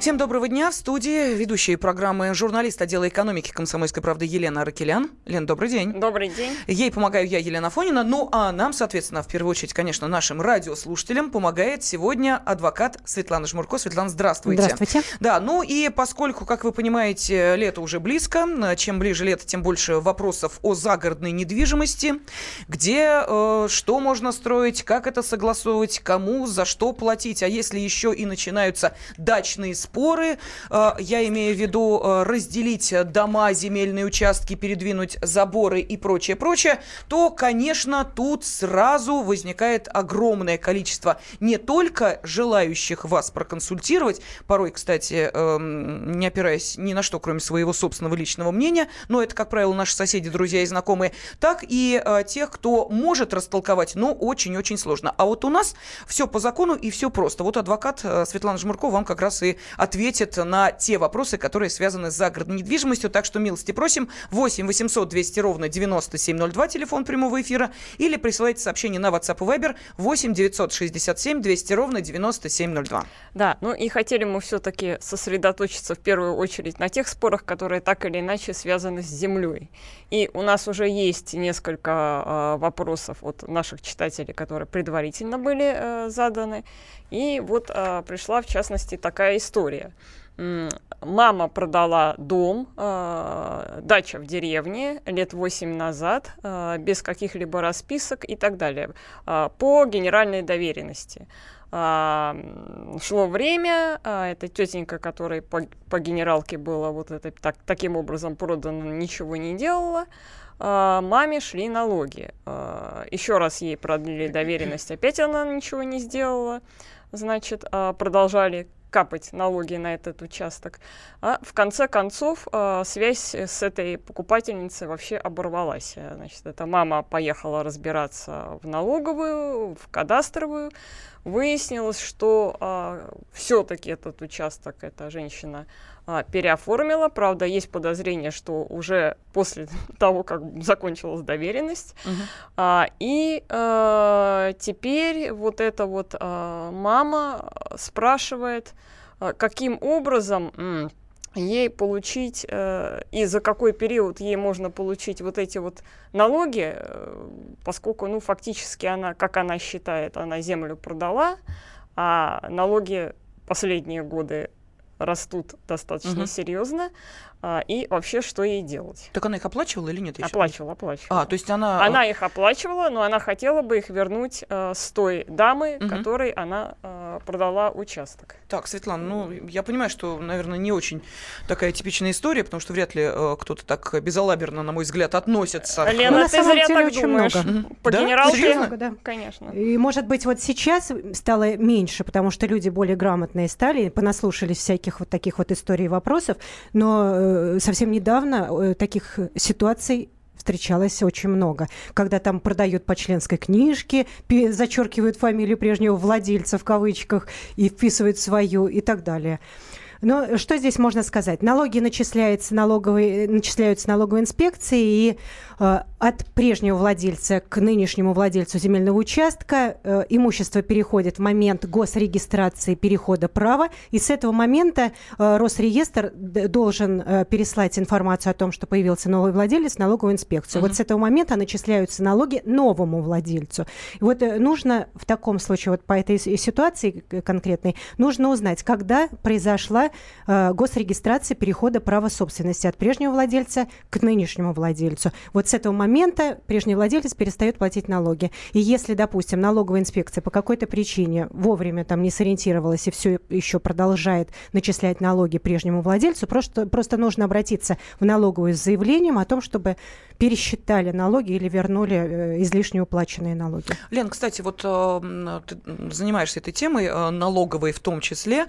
Всем доброго дня. В студии ведущие программы журналист отдела экономики «Комсомольской правды» Елена Аракелян. Лен, добрый день. Добрый день. Ей помогаю я, Елена Фонина. Ну, а нам, соответственно, в первую очередь, конечно, нашим радиослушателям помогает сегодня адвокат Светлана Жмурко. Светлана, здравствуйте. Здравствуйте. Да, ну и поскольку, как вы понимаете, лето уже близко, чем ближе лето, тем больше вопросов о загородной недвижимости, где, э, что можно строить, как это согласовывать, кому, за что платить, а если еще и начинаются дачные споры. Э, я имею в виду э, разделить дома, земельные участки, передвинуть заборы и прочее, прочее, то, конечно, тут сразу возникает огромное количество не только желающих вас проконсультировать, порой, кстати, эм, не опираясь ни на что, кроме своего собственного личного мнения, но это, как правило, наши соседи, друзья и знакомые, так и э, тех, кто может растолковать, но очень-очень сложно. А вот у нас все по закону и все просто. Вот адвокат Светлана Жмурко вам как раз и ответит на те вопросы, которые связаны с загородной недвижимостью. Так что милости просим. 8 800 200 ровно 9702, телефон прямого эфира. Или присылайте сообщение на WhatsApp и Viber 8 967 200 ровно 9702. Да, ну и хотели мы все-таки сосредоточиться в первую очередь на тех спорах, которые так или иначе связаны с землей. И у нас уже есть несколько э, вопросов от наших читателей, которые предварительно были э, заданы. И вот э, пришла, в частности, такая история. Мама продала дом, э, дача в деревне лет 8 назад, э, без каких-либо расписок и так далее, э, по генеральной доверенности. А, шло время, а, эта тетенька, которая по, по генералке была вот это, так, таким образом продана, ничего не делала. А, маме шли налоги. А, еще раз ей продлили доверенность, опять она ничего не сделала. Значит, а, продолжали капать налоги на этот участок. А в конце концов э, связь с этой покупательницей вообще оборвалась. Значит, эта мама поехала разбираться в налоговую, в кадастровую. Выяснилось, что э, все-таки этот участок эта женщина э, переоформила. Правда, есть подозрение, что уже после того, как закончилась доверенность. Uh-huh. А, и э, теперь вот эта вот э, мама спрашивает, э, каким образом ей получить э, и за какой период ей можно получить вот эти вот налоги, э, поскольку, ну, фактически она, как она считает, она землю продала, а налоги последние годы растут достаточно угу. серьезно. А, и вообще, что ей делать. Так она их оплачивала или нет? Оплачивала, оплачивала. А, то есть она... Она их оплачивала, но она хотела бы их вернуть э, с той дамы, угу. которой она э, продала участок. Так, Светлана, ну, я понимаю, что, наверное, не очень такая типичная история, потому что вряд ли э, кто-то так безалаберно, на мой взгляд, относится. Лена, ну, ты зря так очень думаешь. Много. По да? генералке, много, да. конечно. И, может быть, вот сейчас стало меньше, потому что люди более грамотные стали, понаслушались всяких вот таких вот историй и вопросов, но Э, совсем недавно э, таких ситуаций встречалось очень много. Когда там продают по членской книжке, зачеркивают фамилию прежнего владельца в кавычках и вписывают свою и так далее. Но что здесь можно сказать? Налоги начисляются налоговой, начисляются налоговой инспекцией, и э, от прежнего владельца к нынешнему владельцу земельного участка э, имущество переходит в момент госрегистрации перехода права, и с этого момента э, Росреестр должен э, переслать информацию о том, что появился новый владелец, в налоговую инспекцию. Uh-huh. Вот с этого момента начисляются налоги новому владельцу. И вот э, нужно в таком случае, вот по этой ситуации конкретной, нужно узнать, когда произошла э, госрегистрация перехода права собственности от прежнего владельца к нынешнему владельцу. Вот с этого момента прежний владелец перестает платить налоги. И если, допустим, налоговая инспекция по какой-то причине вовремя там не сориентировалась и все еще продолжает начислять налоги прежнему владельцу, просто, просто нужно обратиться в налоговую с заявлением о том, чтобы пересчитали налоги или вернули э, излишне уплаченные налоги. Лен, кстати, вот э, ты занимаешься этой темой, налоговой в том числе.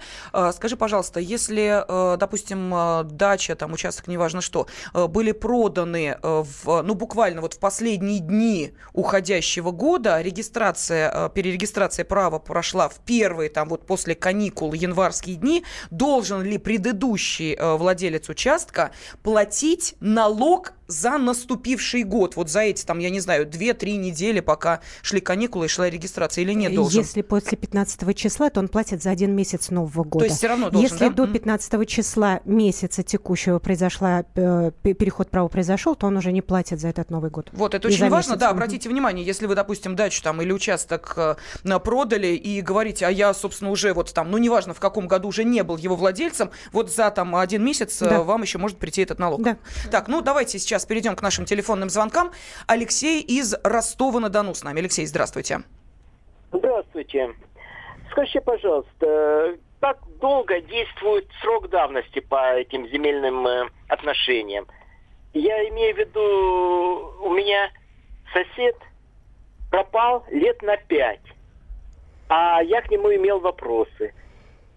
Скажи, пожалуйста, если, допустим, дача, там участок, неважно что, были проданы в, ну, буквально вот в последние дни уходящего года, регистрация, перерегистрация права прошла в первые, там вот после каникул, январские дни, должен ли предыдущий владелец участка платить налог за наступивший год, вот за эти, там, я не знаю, 2-3 недели, пока шли каникулы и шла регистрация, или нет должен? Если после 15 числа, то он платит за один месяц Нового года. То есть все равно должен, Если да? до 15 числа месяца текущего произошла, э, переход права произошел, то он уже не платит за этот Новый год. Вот, это И очень важно. месяц. Да, обратите внимание, если вы, допустим, дачу там или участок э, продали и говорите, а я, собственно, уже вот там, ну, неважно, в каком году уже не был его владельцем, вот за там один месяц э, Да. вам еще может прийти этот налог. Да. Так, ну, давайте сейчас перейдем к нашим телефонным звонкам. Алексей из Ростова-на-Дону с нами. Алексей, здравствуйте. Здравствуйте. Скажите, пожалуйста, как долго действует срок давности по этим земельным э, отношениям? Я имею в виду, у меня сосед пропал лет на пять, а я к нему имел вопросы.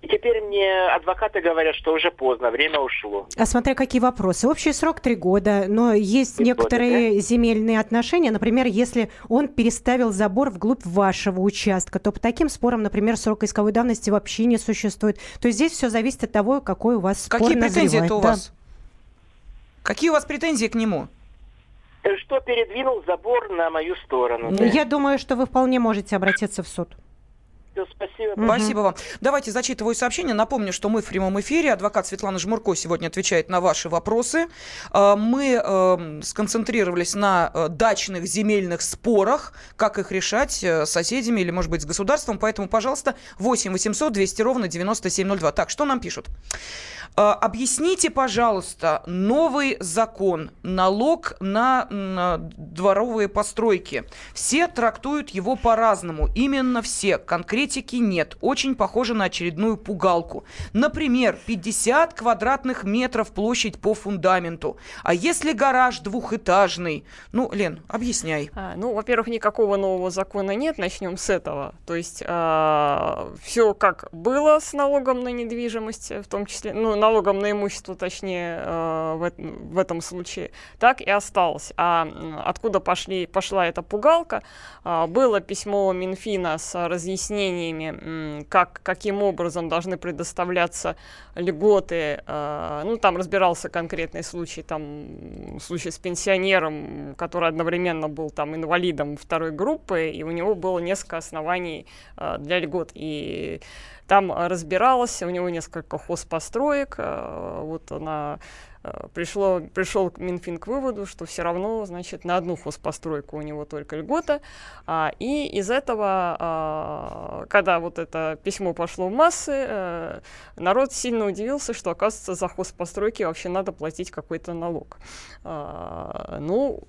И теперь мне адвокаты говорят, что уже поздно, время ушло. А смотря какие вопросы. Общий срок три года, но есть Три года, некоторые земельные отношения. Например, если он переставил забор вглубь вашего участка, то по таким спорам, например, срок исковой давности вообще не существует. То есть здесь все зависит от того, какой у вас спор Какие претензии назревает. это у Да. вас? Какие у вас претензии к нему? Э, Что передвинул забор на мою сторону? Ну, Я думаю, что вы вполне можете обратиться в суд. Спасибо. Спасибо вам. Давайте зачитываю сообщение. Напомню, что мы в прямом эфире. Адвокат Светлана Жмурко сегодня отвечает на ваши вопросы. А, Мы эм, сконцентрировались на э, дачных земельных спорах, как их решать э, с соседями или, может быть, с государством. Поэтому, пожалуйста, 8 800 200 ровно 9702. Так, что нам пишут? А, Объясните, пожалуйста, новый закон, налог на м, дворовые постройки. Все трактуют его по-разному. Именно все. Конкретики нет. Очень похоже на очередную пугалку. Например, 50 квадратных метров площадь по фундаменту. А если гараж двухэтажный? Ну, Лен, объясняй. А, ну, во-первых, никакого нового закона нет, начнем с этого. То есть все как было с налогом на недвижимость, в том числе, ну, налогом на имущество, точнее, э, в, в этом случае, так и осталось. А откуда пошли, пошла эта пугалка? А, было письмо Минфина с разъяснениями, как, каким образом должны предоставляться льготы. э, ну, там разбирался конкретный случай, там случай с пенсионером, который одновременно был там инвалидом второй группы, и у него было несколько оснований э, для льгот. И там э, разбиралось, у него несколько хозпостроек, э, вот она э, пришло, пришел Минфин к выводу, что все равно, значит, на одну хозпостройку у него только льгота. А, и из этого, а, когда вот это письмо пошло в массы, э, народ сильно удивился, что, оказывается, за хозпостройки вообще надо платить какой-то налог. А, ну,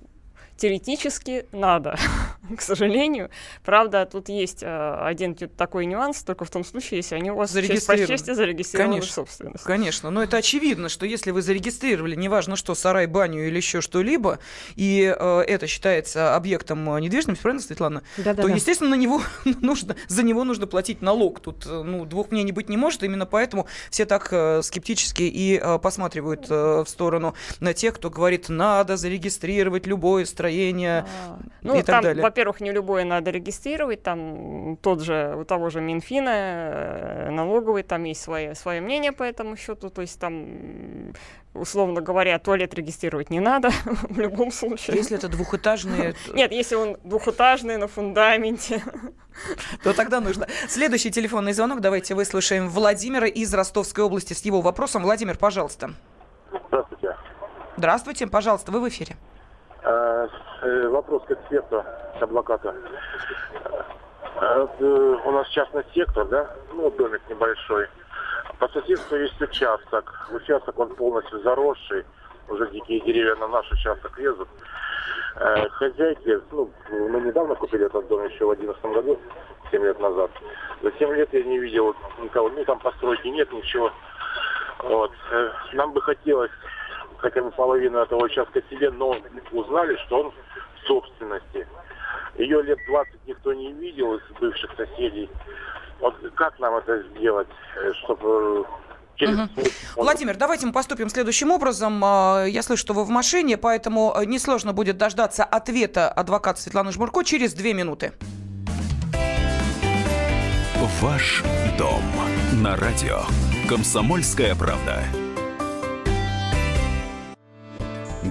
теоретически надо, к сожалению. Правда, тут есть э, один такой нюанс, только в том случае, если они у вас честь по Зарегистрированы. чести зарегистрированы в Конечно. собственность. Конечно, но это очевидно, что если вы зарегистрировали, неважно что, сарай, баню или еще что-либо, и э, это считается объектом э, недвижимости, правильно, Светлана? Да-да-да. то, естественно, на него нужно, за него нужно платить налог. Тут э, ну, двух мнений быть не может, именно поэтому все так э, скептически и э, посматривают э, в сторону на тех, кто говорит, надо зарегистрировать любое строение. А, Ну, и так там, далее. во-первых, не любое надо регистрировать, там тот же, у того же Минфина, э, налоговый, там есть свое, свое мнение по этому счету, то есть там, условно говоря, туалет регистрировать не надо в любом случае. Если это двухэтажные, т- Нет, если он двухэтажный, на фундаменте. то тогда нужно. Следующий телефонный звонок. Давайте выслушаем Владимира из Ростовской области с его вопросом. Владимир, пожалуйста. Здравствуйте. Здравствуйте, пожалуйста, вы в эфире. Э, э, Вопрос к эксперту, к адвокату. Э, вот, э, У нас частный сектор, да? Ну, домик небольшой. По соседству есть участок. Участок, он полностью заросший. Уже дикие деревья на наш участок лезут. Э, Хозяйки, ну, мы недавно купили этот дом еще в 2011 году, 7 лет назад. За 7 лет я не видел никого, ни там постройки нет, ничего. Вот. Э, Нам бы хотелось хотя бы половину этого участка себе, но узнали, что он в собственности. Ее лет 20 никто не видел из бывших соседей. Вот как нам это сделать, э, чтобы через он- Владимир, давайте мы поступим следующим образом. А, Я слышу, что вы в машине, поэтому э, несложно будет дождаться ответа адвоката Светланы Жмурко через две минуты. Ваш дом на радио. Комсомольская правда.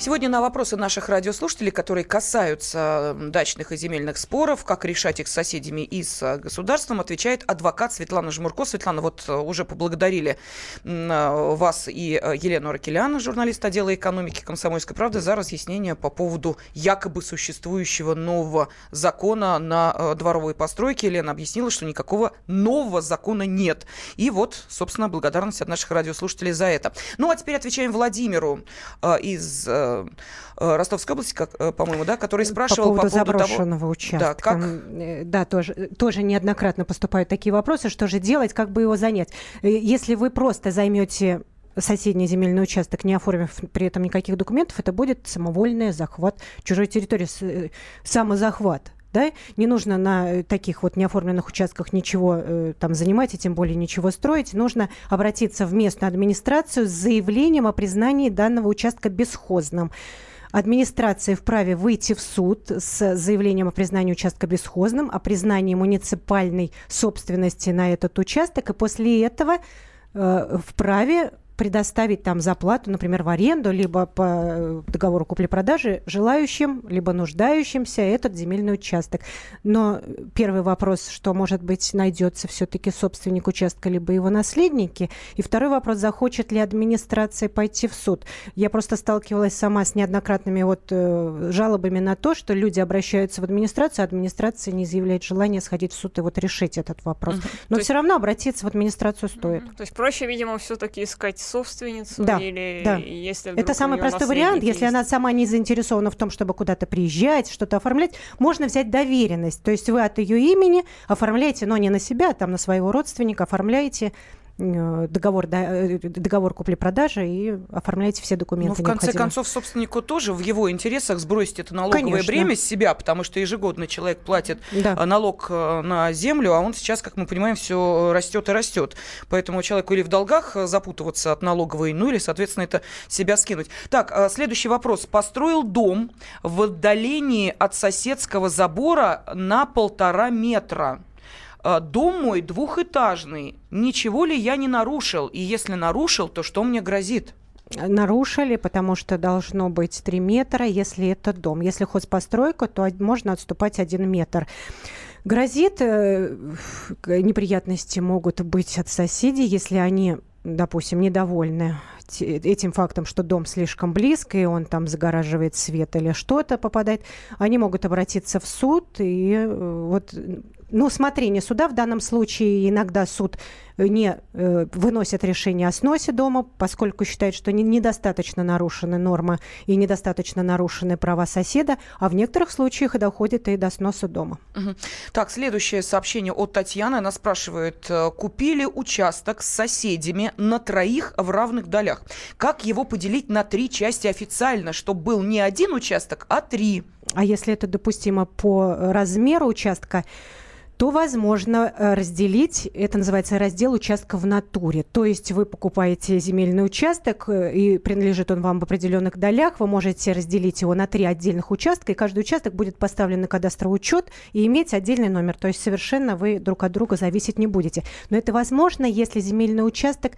Сегодня на вопросы наших радиослушателей, которые касаются дачных и земельных споров, как решать их с соседями и с государством, отвечает адвокат Светлана Жмурко. Светлана, вот э, уже поблагодарили вас и э, Елену Ракеляна, журналист отдела экономики «Комсомольской правды», за разъяснение по поводу якобы существующего нового закона на э, дворовые постройки. Елена объяснила, что никакого нового закона нет. И вот, собственно, благодарность от наших радиослушателей за это. Ну, а теперь отвечаем Владимиру из Э, Ростовской области, как, э, по-моему, да, который спрашивал по поводу, по поводу заброшенного того, участка. Да, как... Э, да, тоже, тоже неоднократно поступают такие вопросы, что же делать, как бы его занять. Если вы просто займете соседний земельный участок, не оформив при этом никаких документов, это будет самовольный захват чужой территории, самозахват да, не нужно на таких вот неоформленных участках ничего э, там занимать и тем более ничего строить, нужно обратиться в местную администрацию с заявлением о признании данного участка бесхозным. Администрация вправе выйти в суд с заявлением о признании участка бесхозным, о признании муниципальной собственности на этот участок, и после этого э, вправе предоставить там заплату, например, в аренду, либо по э, договору купли-продажи желающим, либо нуждающимся этот земельный участок. Но первый вопрос, что, может быть, найдется все-таки собственник участка, либо его наследники. И второй вопрос, захочет ли администрация пойти в суд. Я просто сталкивалась сама с неоднократными вот э, жалобами на то, что люди обращаются в администрацию, а администрация не заявляет желания сходить в суд и вот решить этот вопрос. Но то все есть... равно обратиться в администрацию стоит. То есть проще, видимо, все-таки искать собственницу да, или да. если Это самый простой вариант. Если она сама не заинтересована в том, чтобы куда-то приезжать, что-то оформлять, можно взять доверенность. То есть вы от ее имени оформляете, но не на себя, а там на своего родственника оформляете договор, э, договор купли-продажи и оформляйте все документы. Ну, в конце концов, собственнику тоже в его интересах сбросить это налоговое Конечно. бремя с себя, потому что ежегодно человек платит да. Э, налог на землю, а он сейчас, как мы понимаем, все растет и растет. Поэтому человеку или в долгах запутываться от налоговой, ну или, соответственно, это себя скинуть. Так, следующий вопрос. Построил дом в отдалении от соседского забора на полтора метра. А, дом мой двухэтажный. Ничего ли я не нарушил? И если нарушил, то что мне грозит? нарушили, потому что должно быть 3 метра, если это дом. Если хозпостройка, то можно отступать 1 метр. Грозит, э, неприятности могут быть от соседей, если они, допустим, недовольны этим фактом, что дом слишком близко, и он там загораживает свет или что-то попадает, они могут обратиться в суд, и э, вот ну, усмотрение суда в данном случае иногда суд не э, выносит решение о сносе дома, поскольку считает, что не, недостаточно нарушены нормы и недостаточно нарушены права соседа, а в некоторых случаях и доходит и до сноса дома. Угу. Так, следующее сообщение от Татьяны. Она спрашивает, э, купили участок с соседями на троих в равных долях. Как его поделить на три части официально, чтобы был не один участок, а три? А если это допустимо по размеру участка, то возможно э, разделить, это называется раздел участка в натуре. То есть вы покупаете земельный участок, э, и принадлежит он вам в определенных долях, вы можете разделить его на три отдельных участка, и каждый участок будет поставлен на кадастровый учет и иметь отдельный номер. То есть совершенно вы друг от друга зависеть не будете. Но это возможно, если земельный участок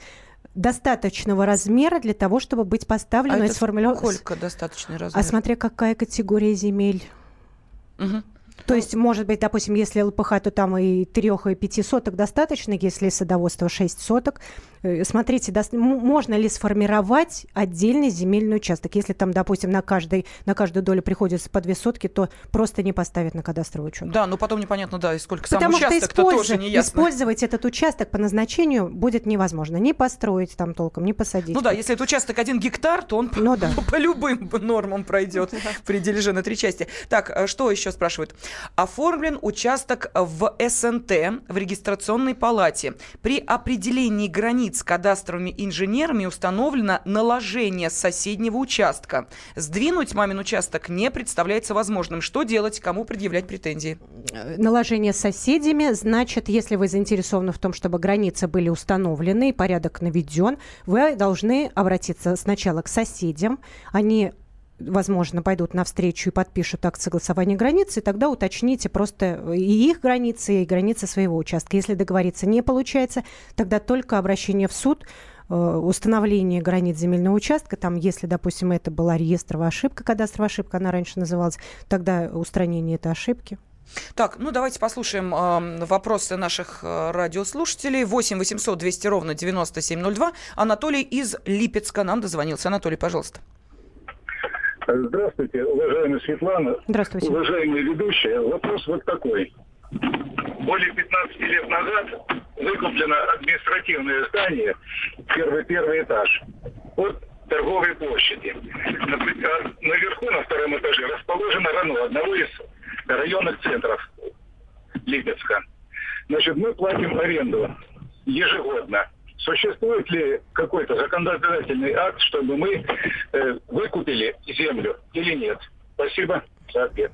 достаточного размера для того, чтобы быть поставлен. А это сформулирован... сколько достаточный размер? А смотря какая категория земель. Угу. То есть, может быть, допустим, если ЛПХ, то там и трех, и пяти соток достаточно, если садоводство 6 соток, смотрите, даст, можно ли сформировать отдельный земельный участок. Если там, допустим, на, каждой, на каждую долю приходится по две сотки, то просто не поставят на кадастровый учет. Да, но потом непонятно, да, и сколько Потому сам участок, что тоже не ясно. использовать этот участок по назначению будет невозможно. Не построить там толком, не посадить. Ну да, если это участок один гектар, то он ну, по, да. по любым нормам пройдет при дележе на три части. Так, э, что еще спрашивают? Оформлен участок в СНТ, в регистрационной палате. При определении границ кадастровыми инженерами установлено наложение соседнего участка. Сдвинуть мамин участок не представляется возможным. Что делать, кому предъявлять претензии? Э, наложение соседями значит, если вы заинтересованы в том, чтобы границы были установлены и порядок наведен, вы должны обратиться сначала к соседям. Они возможно, пойдут навстречу и подпишут акт согласования границы, тогда уточните просто и их границы, и границы своего участка. Если договориться не получается, тогда только обращение в суд, э, установление границ земельного участка, там, если, допустим, это была реестровая ошибка, кадастровая ошибка, она раньше называлась, тогда устранение этой ошибки. Так, ну давайте послушаем э, вопросы наших э, радиослушателей. 8 800 200 ровно 9702. Анатолий из Липецка нам дозвонился. Анатолий, пожалуйста. Здравствуйте, уважаемая Светлана. Здравствуйте. Уважаемые ведущие. Вопрос вот такой. Более 15 лет назад выкуплено административное здание, первый, первый этаж, от торговой площади. Наверху, на втором этаже, расположено РАНО, одного из районных центров Липецка. Значит, мы платим аренду ежегодно Существует ли какой-то законодательный акт, чтобы мы э, выкупили землю или нет? Спасибо за ответ.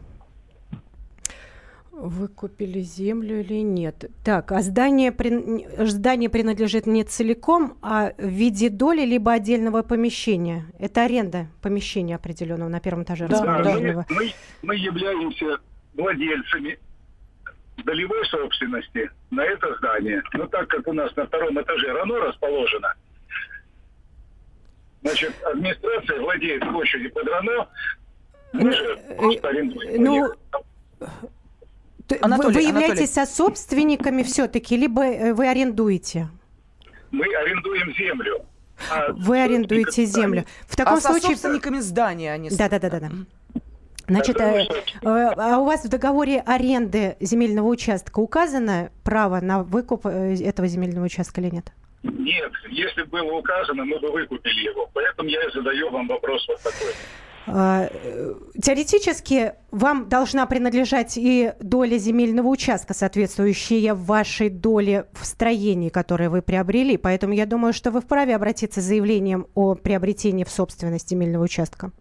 Выкупили землю или нет? Так, а здание, здание принадлежит не целиком, а в виде доли либо отдельного помещения. Это аренда помещения определенного на первом этаже да, расположенного. Да, мы, мы являемся владельцами долевой собственности на это здание. Но так как у нас на втором этаже РАНО расположено, значит, администрация владеет площадью под РАНО, мы же э, просто арендуем. Ну, Анатолий, вы являетесь Анатолий. собственниками все-таки, либо э, вы арендуете? Мы арендуем землю. А вы арендуете землю. В таком а случае... собственниками здания они... Да, да, да, да. да. Значит, э, а у вас в договоре аренды земельного участка указано право на выкуп э, этого земельного участка или нет? Нет, если было указано, мы бы выкупили его. Поэтому я и задаю вам вопрос вот такой. А, теоретически вам должна принадлежать и доля земельного участка, соответствующая вашей доле в строении, которое вы приобрели. Поэтому я думаю, что вы вправе обратиться с заявлением о приобретении в собственность земельного участка.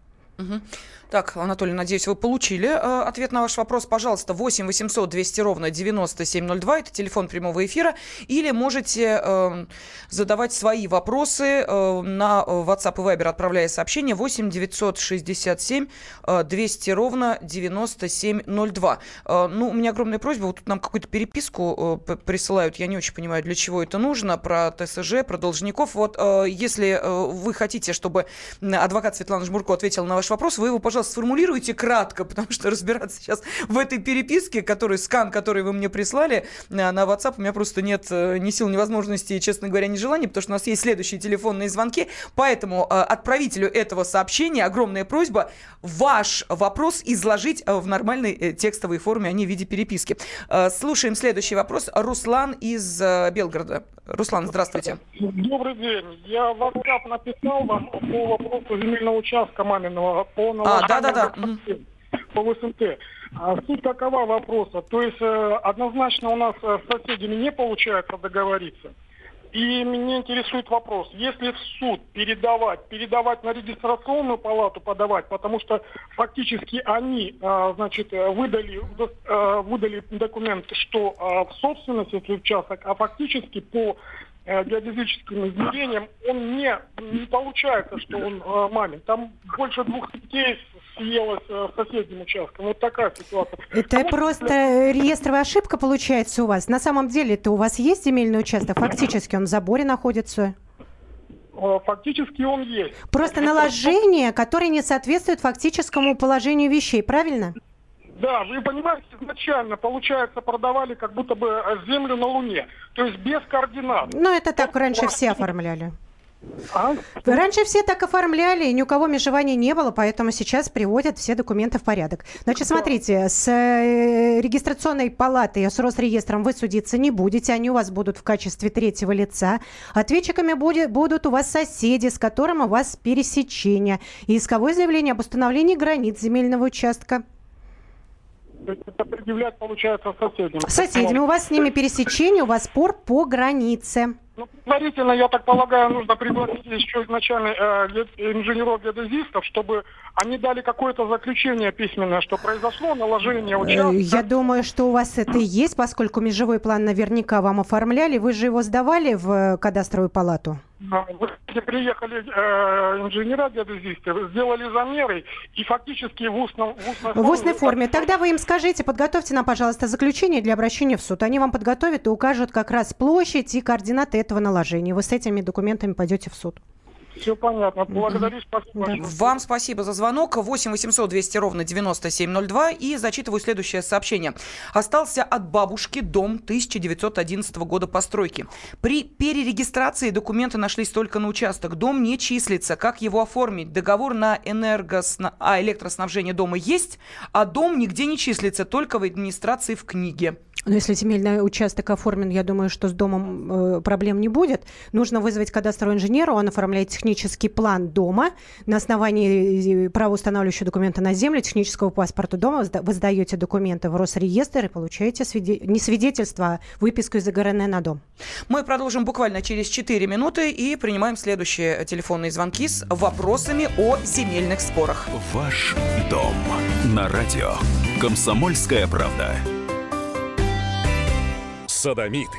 Так, Анатолий, надеюсь, вы получили э, ответ на ваш вопрос. Пожалуйста, 8 800 200 ровно 9702, это телефон прямого эфира. Или можете э, задавать свои вопросы э, на WhatsApp и Viber, отправляя сообщение 8 967 э, 200 ровно 9702. Э, ну, у меня огромная просьба, вот тут нам какую-то переписку э, присылают, я не очень понимаю, для чего это нужно, про ТСЖ, про должников. Вот э, если э, вы хотите, чтобы адвокат Светлана Жмурко ответила на ваш вопрос, вы его, пожалуйста, сформулируйте кратко, потому что разбираться сейчас в этой переписке, который, скан, который вы мне прислали э, на WhatsApp, у меня просто нет э, ни сил, ни возможности, честно говоря, ни желания, потому что у нас есть следующие телефонные звонки. Поэтому э, отправителю этого сообщения огромная просьба ваш вопрос изложить в нормальной текстовой форме, а не в виде переписки. Слушаем следующий вопрос. Руслан из Белгорода. Руслан, здравствуйте. Добрый день. Я в WhatsApp написал вам по вопросу земельного участка маминого по а, да, да, да. по СНТ. А суть такова вопроса. То есть э, однозначно у нас э, с соседями не получается договориться. И меня интересует вопрос, если в суд передавать, передавать на регистрационную палату подавать, потому что фактически они, э, значит, выдали, выдали документ, что в собственности этот участок, а фактически по геодезическим измерениям он не, не получается, что он мамин. Там больше двух детей съелась э, соседним участком. Вот такая ситуация. Это а просто вот... реестровая ошибка получается у вас? На самом деле это у вас есть земельный участок? Фактически он в заборе находится? Э, фактически он есть. Просто наложение, которое не соответствует фактическому положению вещей, правильно? Да, вы понимаете, изначально, получается, продавали как будто бы э, землю на Луне. То есть без координат. Ну, это так раньше все оформляли. А? Раньше все так оформляли, и ни у кого межеваний не было, поэтому сейчас приводят все документы в порядок. Значит, смотрите, с э, регистрационной палатой, с Росреестром вы судиться не будете, они у вас будут в качестве третьего лица. Ответчиками будет, будут у вас соседи, с которым у вас пересечение. И исковое заявление об установлении границ земельного участка. Предъявлять, получается, соседям. Соседями. У вас с ними пересечение, у вас спор по границе. Ну, предварительно, я так полагаю, нужно пригласить еще изначально э, инженеров-геодезистов, чтобы они дали какое-то заключение письменное, что произошло наложение э, участка. Я думаю, что у вас это и есть, поскольку межевой план наверняка вам оформляли. Вы же его сдавали в кадастровую палату? Вы приехали э, инженера геодезисты, сделали замеры и фактически в устном в устной форме. В устной форме. Тогда вы им скажите, подготовьте нам, пожалуйста, заключение для обращения в суд. Они вам подготовят и укажут как раз площадь и координаты этого наложения. Вы с этими документами пойдете в суд. Все понятно. Благодарю, спасибо. Да. Вам спасибо за звонок. 8 800 200 ровно 9702. И зачитываю следующее сообщение. Остался от бабушки дом 1911 года постройки. При перерегистрации документы нашлись только на участок. Дом не числится. Как его оформить? Договор на энергосна... а, электроснабжение дома есть, а дом нигде не числится, только в администрации в книге. Но если земельный участок оформлен, я думаю, что с домом э, проблем не будет. Нужно вызвать кадастрового инженера, он оформляет технический план дома. На основании э, правоустанавливающего документа на землю, технического паспорта дома вы сдаете документы в Росреестр и получаете свиде... не свидетельство, а выписку из ИГРН на дом. Мы продолжим буквально через 4 минуты и принимаем следующие телефонные звонки с вопросами о земельных спорах. Ваш дом на радио. Комсомольская правда садомиты,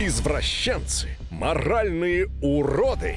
извращенцы, моральные уроды.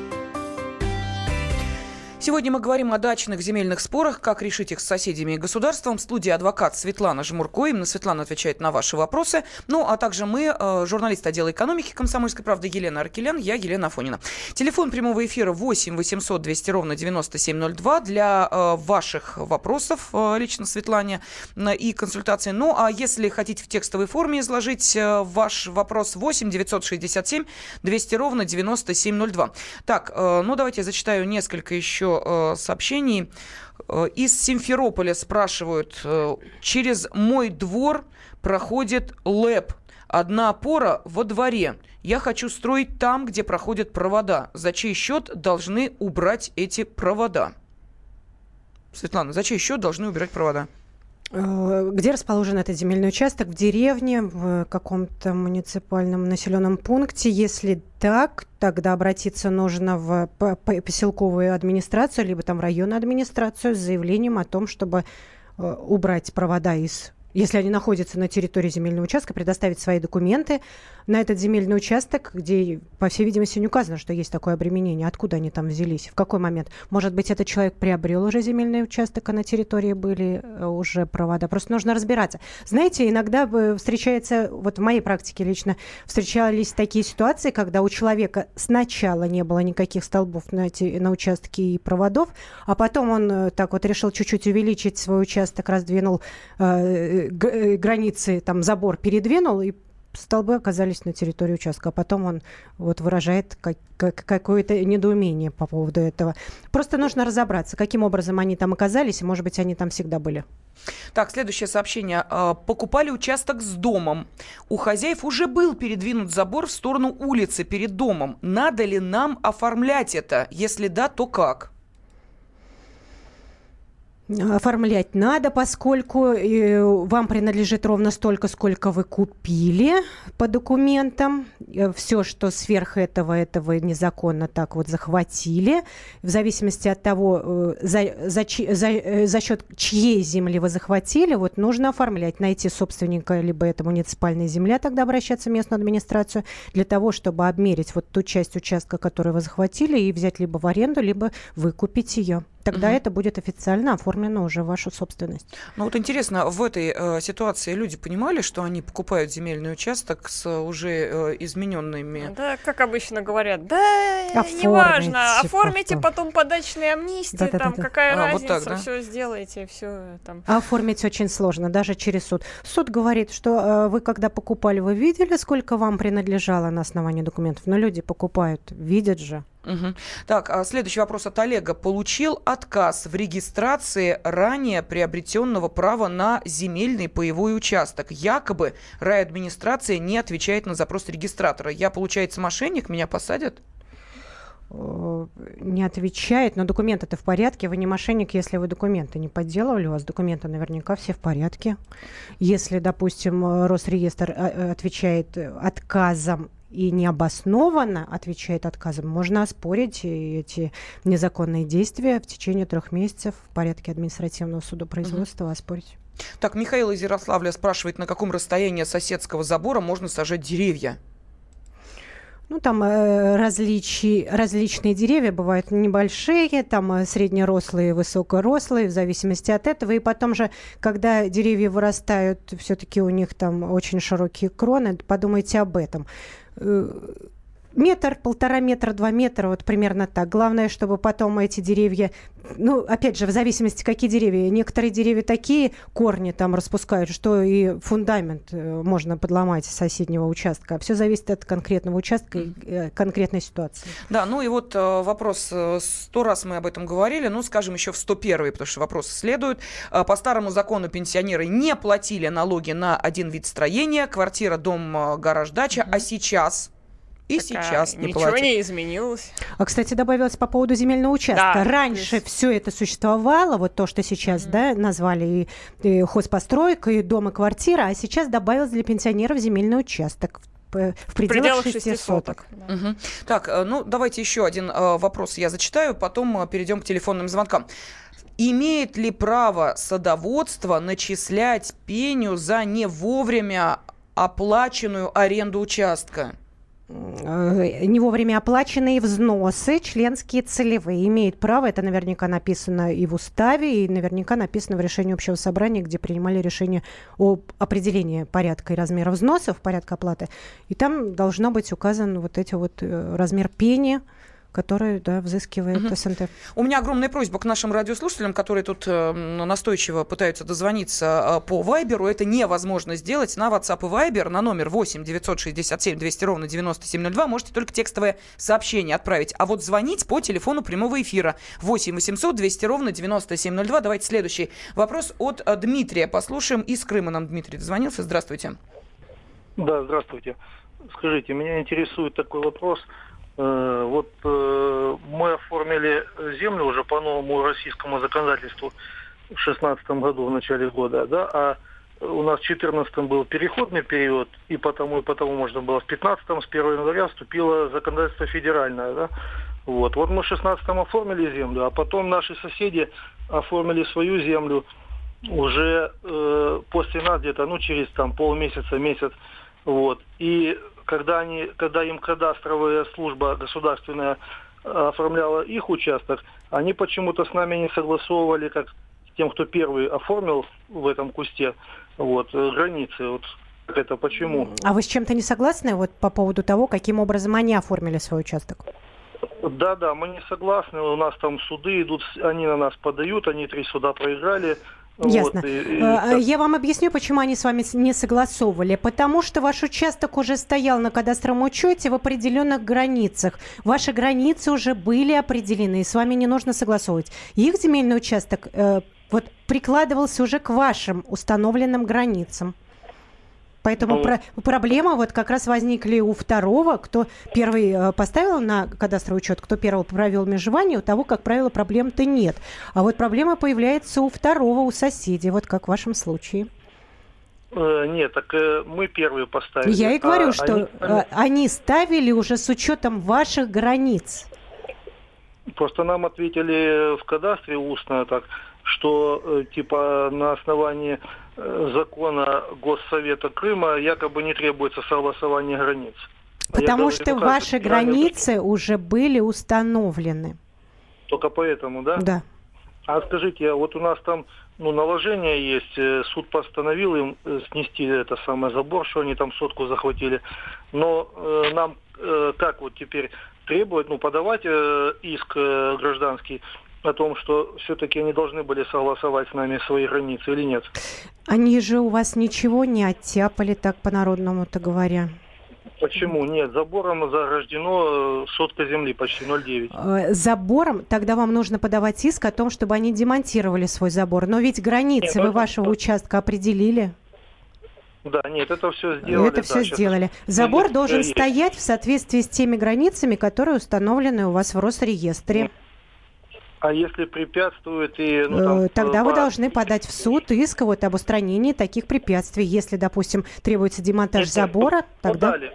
Сегодня мы говорим о дачных земельных спорах, как решить их с соседями и государством. В студии адвокат Светлана Жмурко. Именно Светлана отвечает на ваши вопросы. Ну, а также мы, э, журналист отдела экономики «Комсомольской правды» Елена Аркелян, я Елена Афонина. Телефон прямого эфира 8 800 200 ровно 9702 для э, ваших вопросов э, лично Светлане и консультации. Ну, а если хотите в текстовой форме изложить ваш вопрос 8 967 200 ровно 9702. Так, ну давайте я зачитаю несколько еще э, сообщений. Э, из Симферополя спрашивают, э, через мой двор проходит ЛЭП. Одна опора во дворе. Я хочу строить там, где проходят провода. За чей счет должны убрать эти провода? Светлана, за чей счет должны убирать провода? Э, где расположен этот земельный участок? В деревне, в каком-то муниципальном населенном пункте? Если так, тогда обратиться нужно в поселковую администрацию, либо там районную администрацию с заявлением о том, чтобы э, убрать провода из если они находятся на территории земельного участка, предоставить свои документы, на этот земельный участок, где, по всей видимости, не указано, что есть такое обременение. Откуда они там взялись? В какой момент? Может быть, этот человек приобрел уже земельный участок, а на территории были э, уже провода. Просто нужно разбираться. Знаете, иногда встречается, вот в моей практике лично, встречались такие ситуации, когда у человека сначала не было никаких столбов на, эти, на участке и проводов, а потом он э, так вот решил чуть-чуть увеличить свой участок, раздвинул э, э границы, там забор передвинул и столбы оказались на территории участка, а потом он вот выражает как, как, какое-то недоумение по поводу этого. Просто нужно разобраться, каким образом они там оказались, и, может быть, они там всегда были. Так, следующее сообщение. А, покупали участок с домом. У хозяев уже был передвинут забор в сторону улицы перед домом. Надо ли нам оформлять это? Если да, то как? Оформлять надо, поскольку э, вам принадлежит ровно столько, сколько вы купили по документам. Э, Все, что сверх этого, этого незаконно так вот захватили. В зависимости от того, э, за, за, за, за счет чьей земли вы захватили, вот нужно оформлять, найти собственника, либо это муниципальная земля, тогда обращаться в местную администрацию, для того, чтобы обмерить вот ту часть участка, которую вы захватили, и взять либо в аренду, либо выкупить ее. Тогда угу. это будет официально оформлено уже в вашу собственность. Ну вот интересно, в этой э, ситуации люди понимали, что они покупают земельный участок с уже э, измененными? Да, как обычно говорают, да, Оформите неважно, оформите потом, потом подачные амнистии, да, там да, да, какая а, разница, вот так, да? все сделайте, все там. Оформить очень сложно, даже через суд. Суд говорит, что э, вы когда покупали, вы видели, сколько вам принадлежало на основании документов, но люди покупают, видят же. Угу. Так, а следующий вопрос от Олега. Получил отказ в регистрации ранее приобретенного права на земельный паевой участок. Якобы райадминистрация не отвечает на запрос регистратора. Я, получается, мошенник, меня посадят? Э, не отвечает, но документы-то в порядке. Вы не мошенник, если вы документы не подделывали. У вас документы наверняка все в порядке. Если, допустим, Росреестр э, отвечает отказом и необоснованно отвечает отказом, можно оспорить эти незаконные действия в течение трех месяцев в порядке административного судопроизводства угу. оспорить. Так, Михаил из Ярославля спрашивает, на каком расстоянии соседского забора можно сажать деревья? Ну, там э, различи, различные деревья бывают небольшие, там э, среднерослые, высокорослые, в зависимости от этого. И потом же, когда деревья вырастают, все-таки у них там очень широкие кроны, подумайте об этом. Э, метр, полтора метра, два метра, вот примерно так. Главное, чтобы потом эти деревья, ну, опять же, в зависимости, какие деревья. Некоторые деревья такие корни там распускают, что и фундамент э, можно подломать соседнего участка. Все зависит от конкретного участка и э, конкретной ситуации. Да, ну и вот вопрос, сто раз мы об этом говорили, ну, скажем, еще в 101 потому что вопросы следуют. По старому закону пенсионеры не платили налоги на один вид строения, квартира, дом, гараж, дача, mm-hmm. а сейчас и так, сейчас не ничего платят. не изменилось. А, кстати, добавилось по поводу земельного участка. Да, Раньше есть... все это существовало, вот то, что сейчас mm-hmm. да, назвали и, и хозпостройка, и дом, и квартира, а сейчас добавилось для пенсионеров земельный участок в пределах, 6 соток. соток. Да. Угу. Так, э, ну давайте еще один э, вопрос я зачитаю, потом э, перейдем к телефонным звонкам. Имеет ли право садоводство начислять пеню за не вовремя оплаченную аренду участка? Э, не вовремя оплаченные взносы, членские целевые, имеют право, это наверняка написано и в уставе, и наверняка написано в решении общего собрания, где принимали решение об определении порядка и размера взносов, порядка оплаты, и там должно быть указан вот эти вот э, размер пени, который да, взыскивает угу. СНТ. У меня огромная просьба к нашим радиослушателям, которые тут э, настойчиво пытаются дозвониться э, по Вайберу. Это невозможно сделать на WhatsApp и Viber на номер 8 967 200 ровно 9702. Можете только текстовое сообщение отправить. А вот звонить по телефону прямого эфира 8 800 200 ровно 9702. Давайте следующий вопрос от э, Дмитрия. Послушаем. Из Крыма нам Дмитрий дозвонился. Здравствуйте. Да, здравствуйте. Скажите, меня интересует такой вопрос – вот э, мы оформили землю уже по новому российскому законодательству в 2016 году, в начале года, да, а у нас в 2014 был переходный период, и потому, и потому можно было в 2015 с 1 января вступило законодательство федеральное, да. Вот, вот мы в 16 оформили землю, а потом наши соседи оформили свою землю уже э, после нас где-то, ну, через там полмесяца, месяц, вот. И когда, они, когда им кадастровая служба государственная э, оформляла их участок, они почему-то с нами не согласовывали, как с тем, кто первый оформил в этом кусте, вот, э, границы. Вот это почему? А вы с чем-то не согласны вот по поводу того, каким образом они оформили свой участок? Да, да, мы не согласны. У нас там суды идут, они на нас подают, они три суда проиграли. Ясно. Вот, и, и, э, Я вам объясню, почему они с вами не согласовывали. Потому что ваш участок уже стоял на кадастровом учете в определенных границах. Ваши границы уже были определены, и с вами не нужно согласовывать. Их земельный участок э, вот прикладывался уже к вашим установленным границам. Поэтому Ну. про- проблема вот как раз возникли у второго, кто первый э, поставил на кадастровый учет, кто первый провел межевание, у того, как правило, проблем-то нет. А вот проблема появляется у второго, у соседей, вот как в вашем случае. Э, Нет, так э, мы первые поставили. Я и говорю, а что они они ставили уже с учетом ваших границ. Просто нам ответили в кадастре устно так, что типа на основании закона Госсовета Крыма якобы не требуется согласование границ. А Потому говорю, что ну как, ваши это границы уже были установлены. Только поэтому, да? Да. А скажите, а вот у нас там ну, наложение есть, э, суд постановил им э, снести это самое забор, что они там сотку захватили. Но э, нам э, как вот теперь требовать, ну, подавать э, иск э, гражданский о том, что все-таки они должны были согласовать с нами свои границы или нет? Они же у вас ничего не оттяпали, так по-народному-то говоря. Почему? Нет, забором заграждено э, сотка земли, почти 0,9. Э, Забором, тогда вам нужно подавать иск о том, чтобы они демонтировали свой забор. Но ведь границы Нет, вы это- вашего участка определили. Да, нет, это все сделали. Это да, все щас- сделали. Забор Есть, должен есть. стоять в соответствии с теми границами, которые установлены у вас в Росреестре. А если препятствует и... Ну, там, Э, Тогда вы должны подать в суд иск вот об устранении таких препятствий. Если, допустим, требуется демонтаж Нет, забора, тогда... Подали.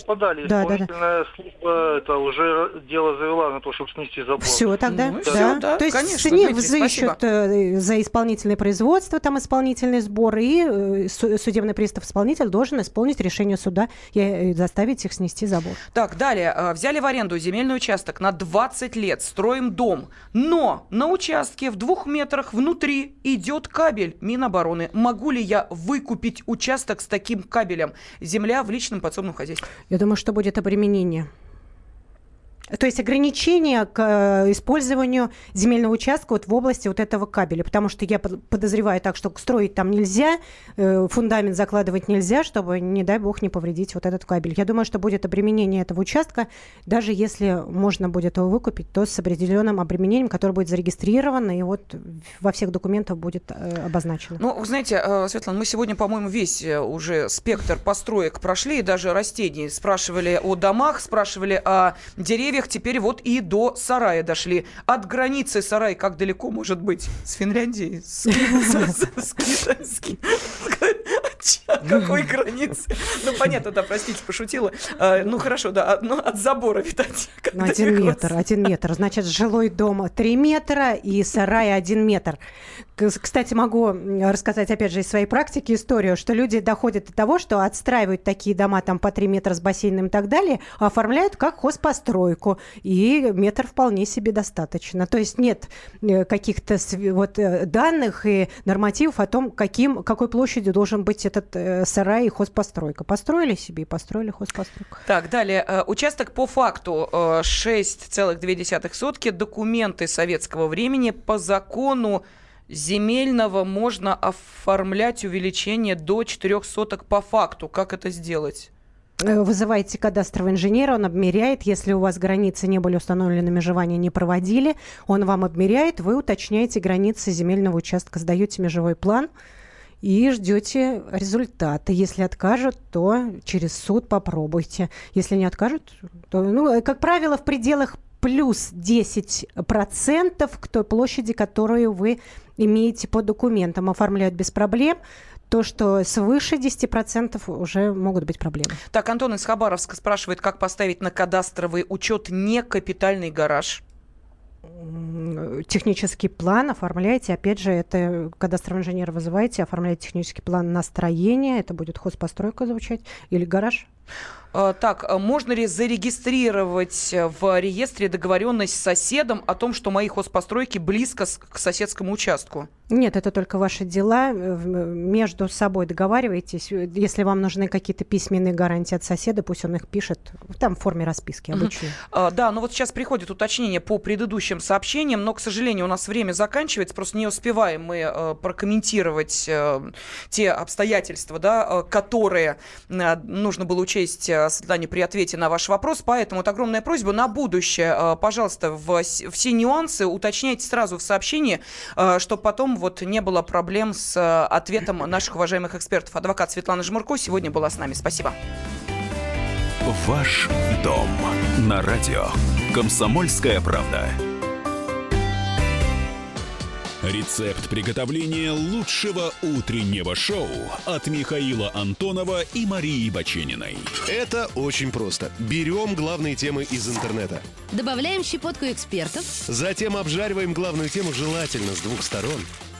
Ну, подали. Да, да, да. Исполнительная служба это уже дело завела на то, чтобы снести забор. Все тогда, Ну и да. всё, да, То есть конечно, с них Дмитрий, взыщут э, за исполнительное производство, там исполнительный сбор, и э, су- судебный пристав-исполнитель должен исполнить решение суда и э, заставить их снести забор. Так, далее. Взяли в аренду земельный участок на 20 лет, строим дом. Но на участке в двух метрах внутри идет кабель Минобороны. Могу ли я выкупить участок с таким кабелем? Земля в личном подсобном хозяйстве. Я думаю, что будет обременение. То есть ограничение к э, использованию земельного участка вот в области вот этого кабеля, потому что я под- подозреваю так, что строить там нельзя, э, фундамент закладывать нельзя, чтобы, не дай бог, не повредить вот этот кабель. Я думаю, что будет обременение этого участка, даже если можно будет его выкупить, то с определенным обременением, которое будет зарегистрировано и вот во всех документах будет э, обозначено. Ну, вы знаете, Светлана, мы сегодня, по-моему, весь уже спектр построек прошли, и даже растений. Спрашивали о домах, спрашивали о деревьях, теперь вот и до сарая дошли. От границы сарай как далеко может быть? С Финляндией? С, какой границы? Ну, понятно, да, простите, пошутила. А, Ну, хорошо, да, от- ну, от забора, видать. Ну, один метр, один метр. Значит, жилой дом 3 метра и сарай 1 метр. Кстати, могу рассказать, опять же, из своей практики историю, что люди доходят до того, что отстраивают такие дома там по 3 метра с бассейном и так далее, оформляют как хозпостройку, и метр вполне себе достаточно. То есть нет э, каких-то вот э, данных и нормативов о том, каким, какой площадью должен быть этот э, сарай и хозпостройка. Построили себе и построили хозпостройку. Так, далее. Участок по факту э, 6,2 сотки. Документы советского времени. По закону земельного можно оформлять увеличение до 4 соток по факту. Как это сделать? Э, Вызываете кадастрового инженера, он обмеряет. Если у вас границы не были установлены, межевания не проводили, он вам обмеряет, вы уточняете границы земельного участка, сдаете межевой план и ждете результата. Если откажут, то через суд попробуйте. Если не откажут, то, ну, э, как правило, в пределах плюс 10% к той площади, которую вы имеете по документам, оформляют без проблем. То, что свыше 10% уже могут быть проблемы. Так, Антон из Хабаровска спрашивает, как поставить на кадастровый учет не капитальный гараж. Технический план оформляете. Опять же, это кадастровый инженер вызываете, оформляете технический план на строение. Это будет хозпостройка звучать. Или гараж. Э, Так, э, можно ли зарегистрировать э, в реестре договоренность с соседом о том, что мои хозпостройки близко к соседскому участку? Нет, это только ваши дела. Между собой договариваетесь. Э, Если вам нужны какие-то письменные гарантии от соседа, пусть он их пишет. Там в форме расписки Мгм. обычной. А, Да, ну вот сейчас приходит уточнение по предыдущим сообщениям, но, к сожалению, у нас время заканчивается, просто не успеваем мы прокомментировать те обстоятельства, да, которые нужно было учесть учесть Светлане при ответе на ваш вопрос. Поэтому вот огромная просьба на будущее, пожалуйста, в, все нюансы уточняйте сразу в сообщении, чтобы потом вот не было проблем с ответом наших уважаемых экспертов. Адвокат Светлана Жмурко сегодня была с нами. Спасибо. Ваш дом на радио. Комсомольская правда. Рецепт приготовления лучшего утреннего шоу от Михаила Антонова и Марии Бачениной. Это очень просто. Берем главные темы из интернета. Добавляем щепотку экспертов. Затем обжариваем главную тему желательно с двух сторон.